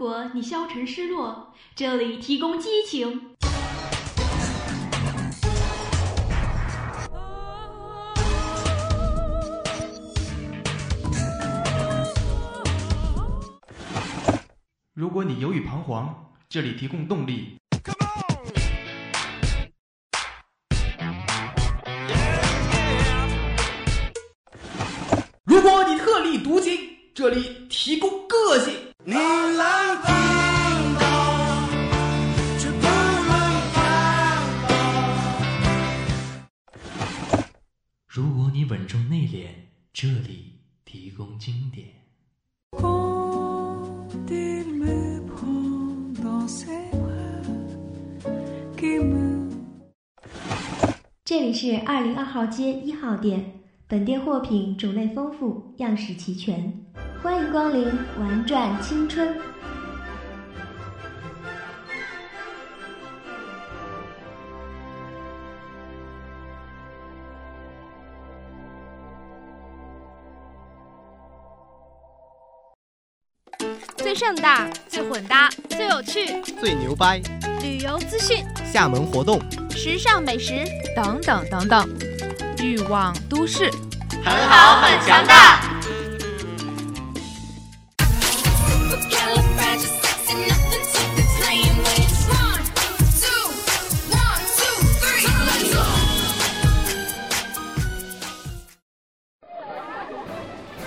如果你消沉失落，这里提供激情。如果你犹豫彷徨，这里提供动力。如果你特立独行，这里提供个性。二零二号街一号店。本店货品种类丰富，样式齐全，欢迎光临玩转青春。最盛大、最混搭、最有趣、最牛掰，旅游资讯、厦门活动、时尚美食等等等等。欲望都市，很好，很强大。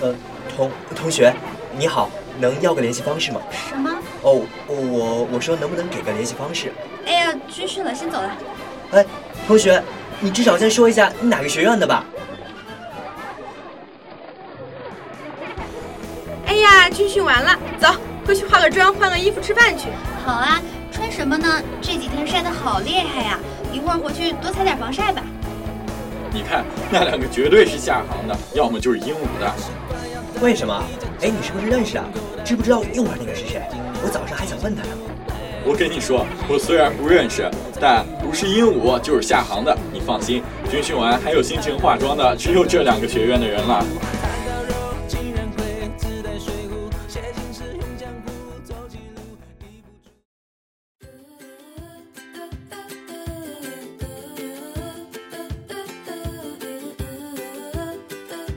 呃，同同学，你好，能要个联系方式吗？什么？哦，我我说能不能给个联系方式？哎呀，军训了，先走了。哎，同学。你至少先说一下你哪个学院的吧。哎呀，军训完了，走，回去化个妆，换个衣服吃饭去。好啊，穿什么呢？这几天晒得好厉害呀，一会儿回去多擦点防晒吧。你看那两个绝对是下行的，要么就是鹦鹉的。为什么？哎，你是不是认识啊？知不知道右边那个是谁？我早上还想问他呢。我跟你说，我虽然不认识，但不是鹦鹉就是下行的。你放心，军训完还有心情化妆的，只有这两个学院的人了。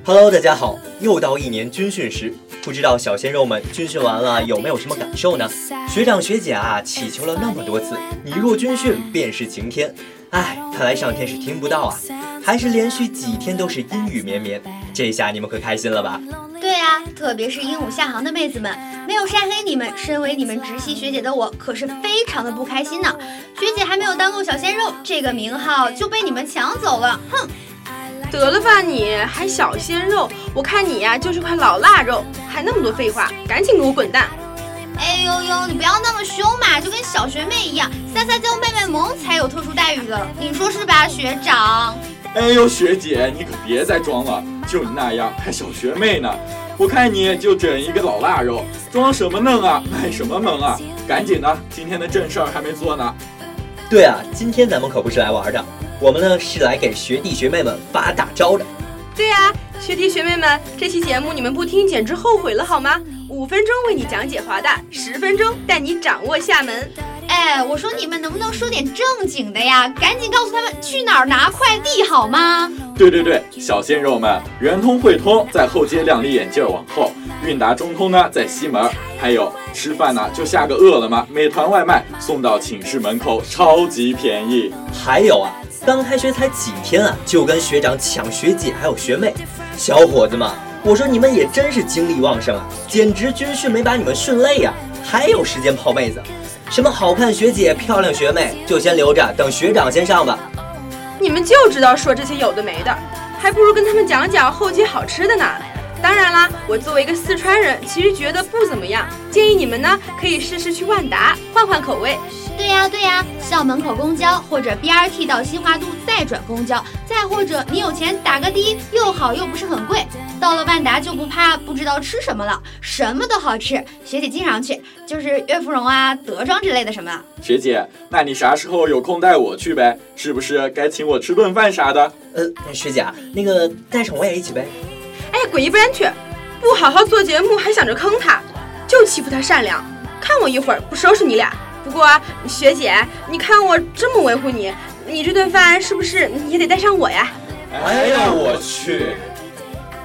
Hello，大家好，又到一年军训时。不知道小鲜肉们军训完了有没有什么感受呢？学长学姐啊，祈求了那么多次，你若军训便是晴天。哎，看来上天是听不到啊，还是连续几天都是阴雨绵绵。这下你们可开心了吧？对啊，特别是鹦鹉下行的妹子们，没有晒黑你们，身为你们直系学姐的我可是非常的不开心呢。学姐还没有当够小鲜肉，这个名号就被你们抢走了，哼！得了吧，你还小鲜肉？我看你呀就是块老腊肉，还那么多废话，赶紧给我滚蛋！哎呦呦，你不要那么凶嘛，就跟小学妹一样，撒撒娇卖卖萌才有特殊待遇的，你说是吧，学长？哎呦，学姐，你可别再装了，就你那样还小学妹呢？我看你就整一个老腊肉，装什么嫩啊，卖什么萌啊？赶紧的，今天的正事儿还没做呢。对啊，今天咱们可不是来玩的。我们呢是来给学弟学妹们发大招的。对呀，学弟学妹们，这期节目你们不听简直后悔了好吗？五分钟为你讲解华大，十分钟带你掌握厦门。哎，我说你们能不能说点正经的呀？赶紧告诉他们去哪儿拿快递好吗？对对对，小鲜肉们，圆通汇通在后街亮丽眼镜往后，韵达中通呢在西门，还有吃饭呢就下个饿了么，美团外卖送到寝室门口，超级便宜。还有啊。刚开学才几天啊，就跟学长抢学姐还有学妹，小伙子们，我说你们也真是精力旺盛啊，简直军训没把你们训累呀，还有时间泡妹子，什么好看学姐、漂亮学妹，就先留着，等学长先上吧。你们就知道说这些有的没的，还不如跟他们讲讲后街好吃的呢。当然啦，我作为一个四川人，其实觉得不怎么样，建议你们呢可以试试去万达，换换口味。对呀对呀，校门口公交或者 BRT 到新华都再转公交，再或者你有钱打个的，又好又不是很贵。到了万达就不怕不知道吃什么了，什么都好吃。学姐经常去，就是悦芙蓉啊、德庄之类的什么。学姐，那你啥时候有空带我去呗？是不是该请我吃顿饭啥的？呃，学姐，那个带上我也一起呗。哎呀，滚一边去！不好好做节目还想着坑他，就欺负他善良。看我一会儿不收拾你俩。不过学姐，你看我这么维护你，你这顿饭是不是也得带上我呀？哎呀，我去！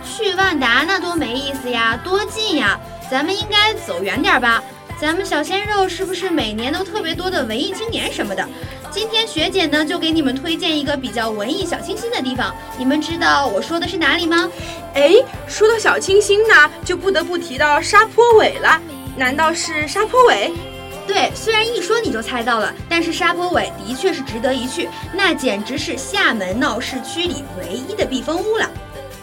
去万达那多没意思呀，多近呀！咱们应该走远点吧。咱们小鲜肉是不是每年都特别多的文艺青年什么的？今天学姐呢就给你们推荐一个比较文艺小清新的地方，你们知道我说的是哪里吗？哎，说到小清新呢，就不得不提到沙坡尾了。难道是沙坡尾？对，虽然一说你就猜到了，但是沙坡尾的确是值得一去，那简直是厦门闹市区里唯一的避风屋了。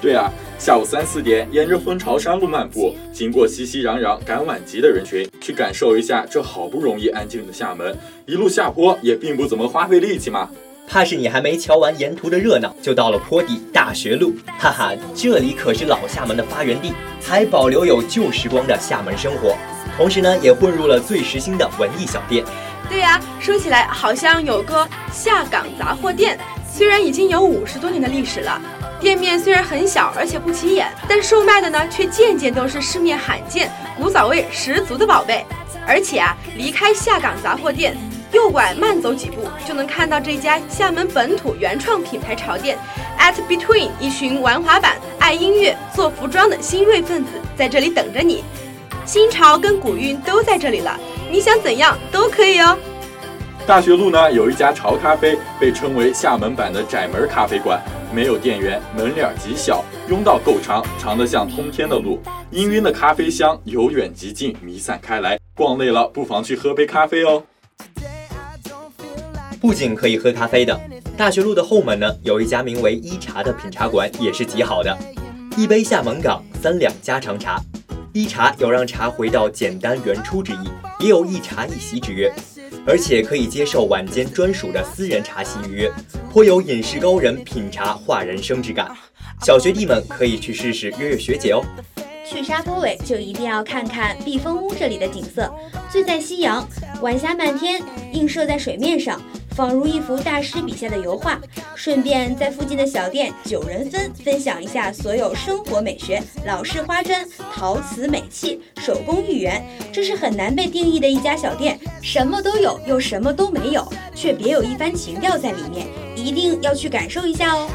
对啊。下午三四点，沿着蜂巢山路漫步，经过熙熙攘攘赶晚集的人群，去感受一下这好不容易安静的厦门。一路下坡也并不怎么花费力气嘛。怕是你还没瞧完沿途的热闹，就到了坡底大学路。哈哈，这里可是老厦门的发源地，还保留有旧时光的厦门生活，同时呢，也混入了最时兴的文艺小店。对呀，说起来好像有个下岗杂货店，虽然已经有五十多年的历史了。店面虽然很小，而且不起眼，但售卖的呢却件件都是市面罕见、古早味十足的宝贝。而且啊，离开下岗杂货店，右拐慢走几步就能看到这家厦门本土原创品牌潮店。At Between，一群玩滑板、爱音乐、做服装的新锐分子在这里等着你。新潮跟古韵都在这里了，你想怎样都可以哦。大学路呢有一家潮咖啡，被称为厦门版的窄门咖啡馆。没有店员，门脸极小，拥道够长，长得像通天的路。氤氲的咖啡香由远及近弥散开来。逛累了，不妨去喝杯咖啡哦。不仅可以喝咖啡的，大学路的后门呢，有一家名为一茶的品茶馆，也是极好的。一杯厦门港，三两家常茶。一茶有让茶回到简单原初之意，也有一茶一席之约。而且可以接受晚间专属的私人茶席预约，颇有饮食高人品茶话人生之感。小学弟们可以去试试约约学姐哦。去沙坡尾就一定要看看避风屋这里的景色，醉在夕阳，晚霞漫天映射在水面上。仿如一幅大师笔下的油画，顺便在附近的小店九人分分享一下所有生活美学：老式花砖、陶瓷美器、手工芋圆。这是很难被定义的一家小店，什么都有又什么都没有，却别有一番情调在里面，一定要去感受一下哦。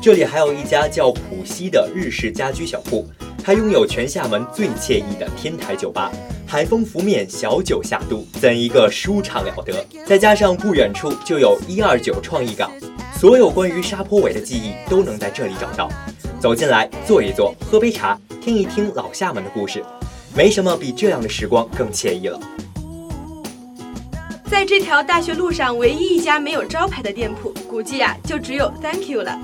这里还有一家叫浦西的日式家居小铺，它拥有全厦门最惬意的天台酒吧。海风拂面，小酒下肚，怎一个舒畅了得！再加上不远处就有一二九创意港，所有关于沙坡尾的记忆都能在这里找到。走进来，坐一坐，喝杯茶，听一听老厦门的故事，没什么比这样的时光更惬意了。在这条大学路上，唯一一家没有招牌的店铺，估计啊，就只有 Thank You 了。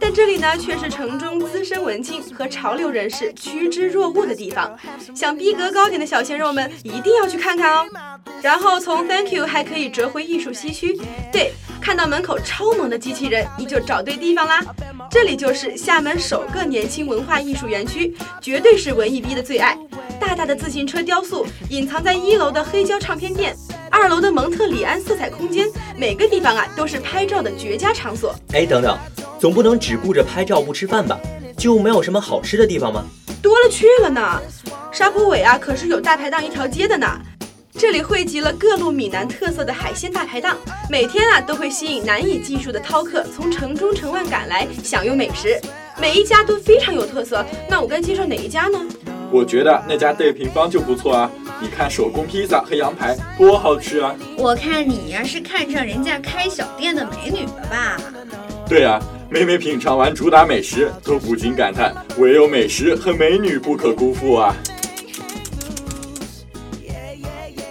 但这里呢，却是城中资深文青和潮流人士趋之若鹜的地方。想逼格高点的小鲜肉们一定要去看看哦。然后从 Thank you 还可以折回艺术西区。对，看到门口超萌的机器人，你就找对地方啦。这里就是厦门首个年轻文化艺术园区，绝对是文艺逼的最爱。大大的自行车雕塑隐藏在一楼的黑胶唱片店，二楼的蒙特里安色彩空间，每个地方啊都是拍照的绝佳场所。哎，等等。总不能只顾着拍照不吃饭吧？就没有什么好吃的地方吗？多了去了呢，沙坡尾啊，可是有大排档一条街的呢。这里汇集了各路闽南特色的海鲜大排档，每天啊都会吸引难以计数的饕客从城中城外赶来享用美食，每一家都非常有特色。那我该介绍哪一家呢？我觉得那家对平方就不错啊，你看手工披萨和羊排多好吃啊！我看你呀是看上人家开小店的美女了吧？对啊。每每品尝完主打美食，都不禁感叹：唯有美食和美女不可辜负啊！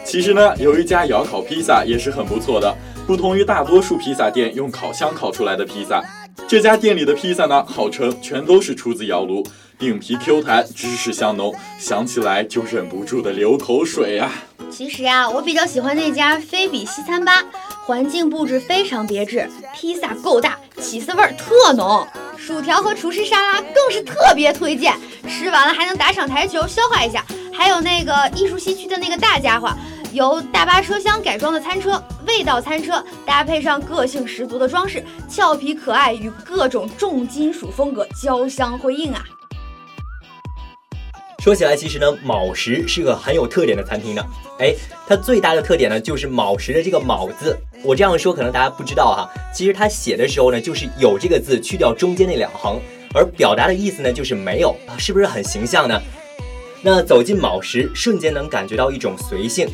其实呢，有一家窑烤披萨也是很不错的。不同于大多数披萨店用烤箱烤出来的披萨，这家店里的披萨呢，号称全都是出自窑炉，饼皮 Q 弹，芝士香浓，想起来就忍不住的流口水啊！其实啊，我比较喜欢那家菲比西餐吧。环境布置非常别致，披萨够大，起司味儿特浓，薯条和厨师沙拉更是特别推荐，吃完了还能打赏台球消化一下。还有那个艺术西区的那个大家伙，由大巴车厢改装的餐车，味道餐车搭配上个性十足的装饰，俏皮可爱与各种重金属风格交相辉映啊！说起来，其实呢，卯时是个很有特点的餐厅呢。哎，它最大的特点呢，就是卯时的这个卯字。我这样说可能大家不知道哈，其实他写的时候呢，就是有这个字去掉中间那两横，而表达的意思呢，就是没有，是不是很形象呢？那走进卯时，瞬间能感觉到一种随性。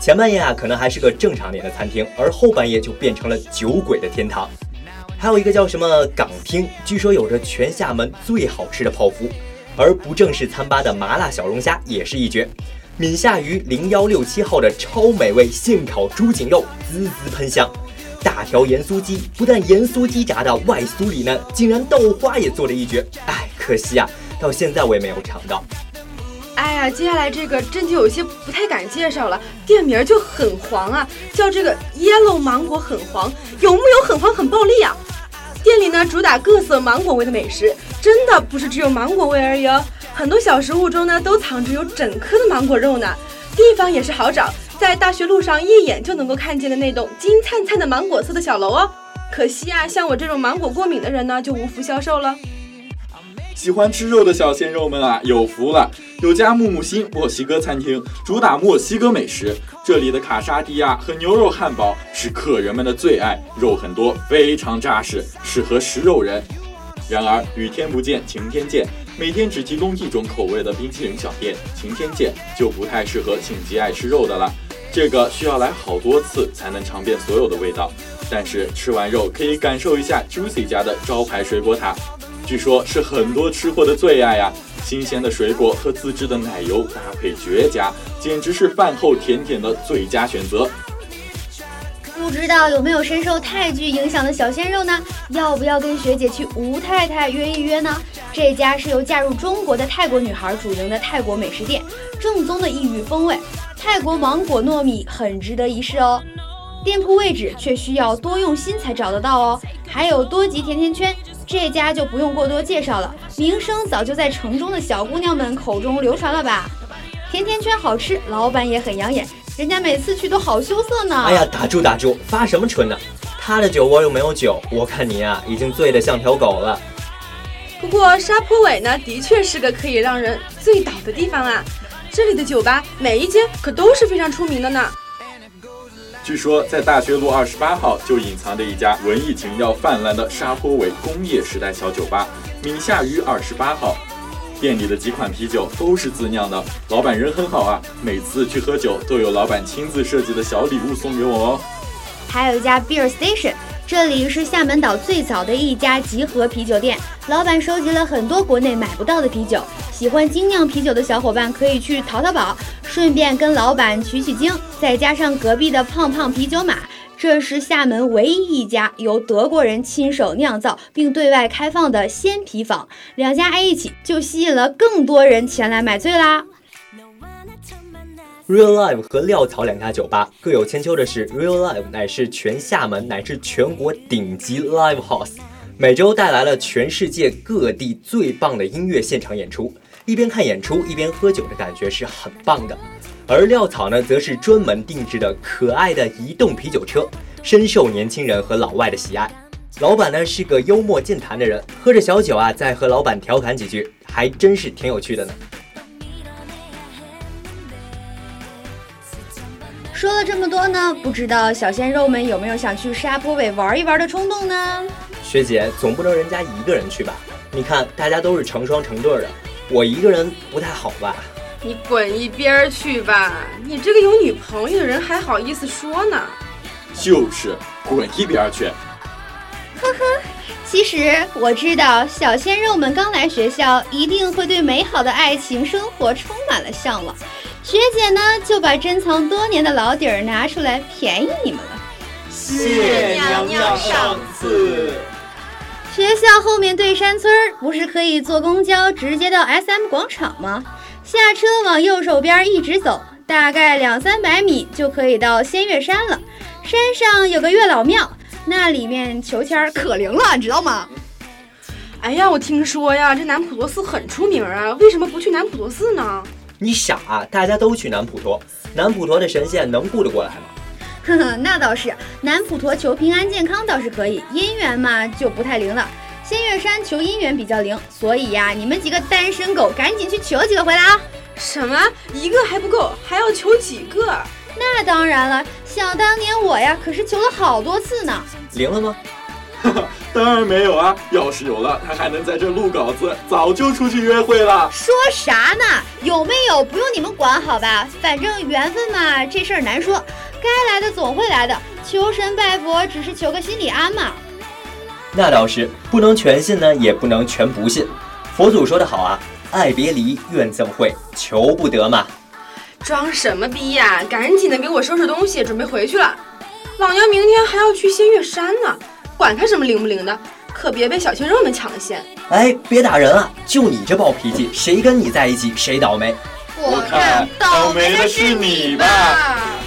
前半夜啊，可能还是个正常点的餐厅，而后半夜就变成了酒鬼的天堂。还有一个叫什么港厅，据说有着全厦门最好吃的泡芙。而不正式餐吧的麻辣小龙虾也是一绝，闽夏鱼零幺六七号的超美味现烤猪颈肉滋滋喷香，大条盐酥鸡不但盐酥鸡炸的外酥里嫩，竟然豆花也做了一绝。哎，可惜啊，到现在我也没有尝到。哎呀，接下来这个真就有些不太敢介绍了，店名就很黄啊，叫这个 Yellow 芒果很黄，有木有很黄很暴力啊？店里呢主打各色芒果味的美食，真的不是只有芒果味而已哦。很多小食物中呢都藏着有整颗的芒果肉呢。地方也是好找，在大学路上一眼就能够看见的那栋金灿灿的芒果色的小楼哦。可惜啊，像我这种芒果过敏的人呢就无福消受了。喜欢吃肉的小鲜肉们啊，有福了！有家木木星墨西哥餐厅，主打墨西哥美食。这里的卡沙迪亚和牛肉汉堡是客人们的最爱，肉很多，非常扎实，适合食肉人。然而雨天不见晴天见，每天只提供一种口味的冰淇淋小店，晴天见就不太适合请极爱吃肉的了。这个需要来好多次才能尝遍所有的味道。但是吃完肉可以感受一下 Juicy 家的招牌水果塔。据说，是很多吃货的最爱呀！新鲜的水果和自制的奶油搭配绝佳，简直是饭后甜点的最佳选择。不知道有没有深受泰剧影响的小鲜肉呢？要不要跟学姐去吴太太约一约呢？这家是由嫁入中国的泰国女孩主营的泰国美食店，正宗的异域风味，泰国芒果糯米很值得一试哦。店铺位置却需要多用心才找得到哦。还有多吉甜甜圈。这家就不用过多介绍了，名声早就在城中的小姑娘们口中流传了吧？甜甜圈好吃，老板也很养眼，人家每次去都好羞涩呢。哎呀，打住打住，发什么春呢？他的酒窝又没有酒，我看你啊，已经醉得像条狗了。不过沙坡尾呢，的确是个可以让人醉倒的地方啊。这里的酒吧每一间可都是非常出名的呢。据说，在大学路二十八号就隐藏着一家文艺情调泛滥的沙坡尾工业时代小酒吧——闽夏鱼二十八号。店里的几款啤酒都是自酿的，老板人很好啊，每次去喝酒都有老板亲自设计的小礼物送给我哦。还有一家 Beer Station。这里是厦门岛最早的一家集合啤酒店，老板收集了很多国内买不到的啤酒。喜欢精酿啤酒的小伙伴可以去淘淘宝，顺便跟老板取取经。再加上隔壁的胖胖啤酒马，这是厦门唯一一家由德国人亲手酿造并对外开放的鲜啤坊。两家挨一起，就吸引了更多人前来买醉啦。Real Live 和料草两家酒吧各有千秋的是，Real Live 乃是全厦门乃至全国顶级 Live House，每周带来了全世界各地最棒的音乐现场演出，一边看演出一边喝酒的感觉是很棒的。而料草呢，则是专门定制的可爱的移动啤酒车，深受年轻人和老外的喜爱。老板呢是个幽默健谈的人，喝着小酒啊，再和老板调侃几句，还真是挺有趣的呢。说了这么多呢，不知道小鲜肉们有没有想去沙坡尾玩一玩的冲动呢？学姐，总不能人家一个人去吧？你看大家都是成双成对的，我一个人不太好吧？你滚一边去吧！你这个有女朋友的人还好意思说呢？就是滚一边去！呵呵，其实我知道小鲜肉们刚来学校，一定会对美好的爱情生活充满了向往。学姐呢，就把珍藏多年的老底儿拿出来便宜你们了。谢娘娘赏赐。学校后面对山村儿不是可以坐公交直接到 SM 广场吗？下车往右手边一直走，大概两三百米就可以到仙岳山了。山上有个月老庙，那里面求签可灵了，你知道吗？哎呀，我听说呀，这南普陀寺很出名啊，为什么不去南普陀寺呢？你傻啊！大家都去南普陀，南普陀的神仙能顾得过来吗？呵呵，那倒是，南普陀求平安健康倒是可以，姻缘嘛就不太灵了。仙月山求姻缘比较灵，所以呀，你们几个单身狗赶紧去求几个回来啊！什么？一个还不够，还要求几个？那当然了，想当年我呀，可是求了好多次呢。灵了吗？当然没有啊！要是有了，他还能在这录稿子，早就出去约会了。说啥呢？有没有不用你们管，好吧？反正缘分嘛，这事儿难说，该来的总会来的。求神拜佛只是求个心理安嘛。那倒是，不能全信呢，也不能全不信。佛祖说得好啊，爱别离，怨憎会，求不得嘛。装什么逼呀！赶紧的给我收拾东西，准备回去了。老娘明天还要去仙月山呢。管他什么灵不灵的，可别被小鲜肉们抢了先。哎，别打人啊！就你这暴脾气，谁跟你在一起谁倒霉。我看倒霉的是你吧。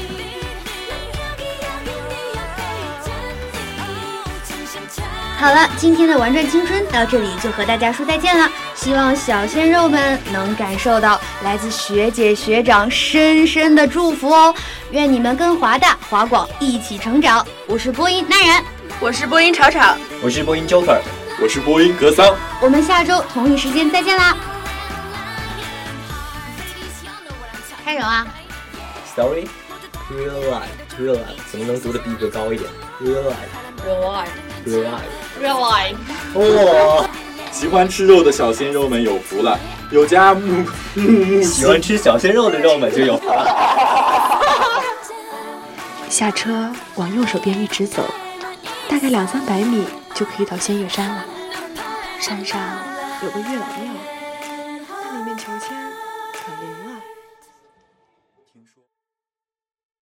好了，今天的玩转青春到这里就和大家说再见了。希望小鲜肉们能感受到来自学姐学长深深的祝福哦。愿你们跟华大华广一起成长。我是播音那人。我是播音吵吵，我是播音 Joker，我是播音格桑。我们下周同一时间再见啦！开始啊！Story real life real life 怎么能读的逼格高一点？Real life real life real life real life。哇！喜欢吃肉的小鲜肉们有福了，有家木木木。喜欢吃小鲜肉的肉们就有福了。下车往右手边一直走。大概两三百米就可以到仙月山了，山上有个月老庙。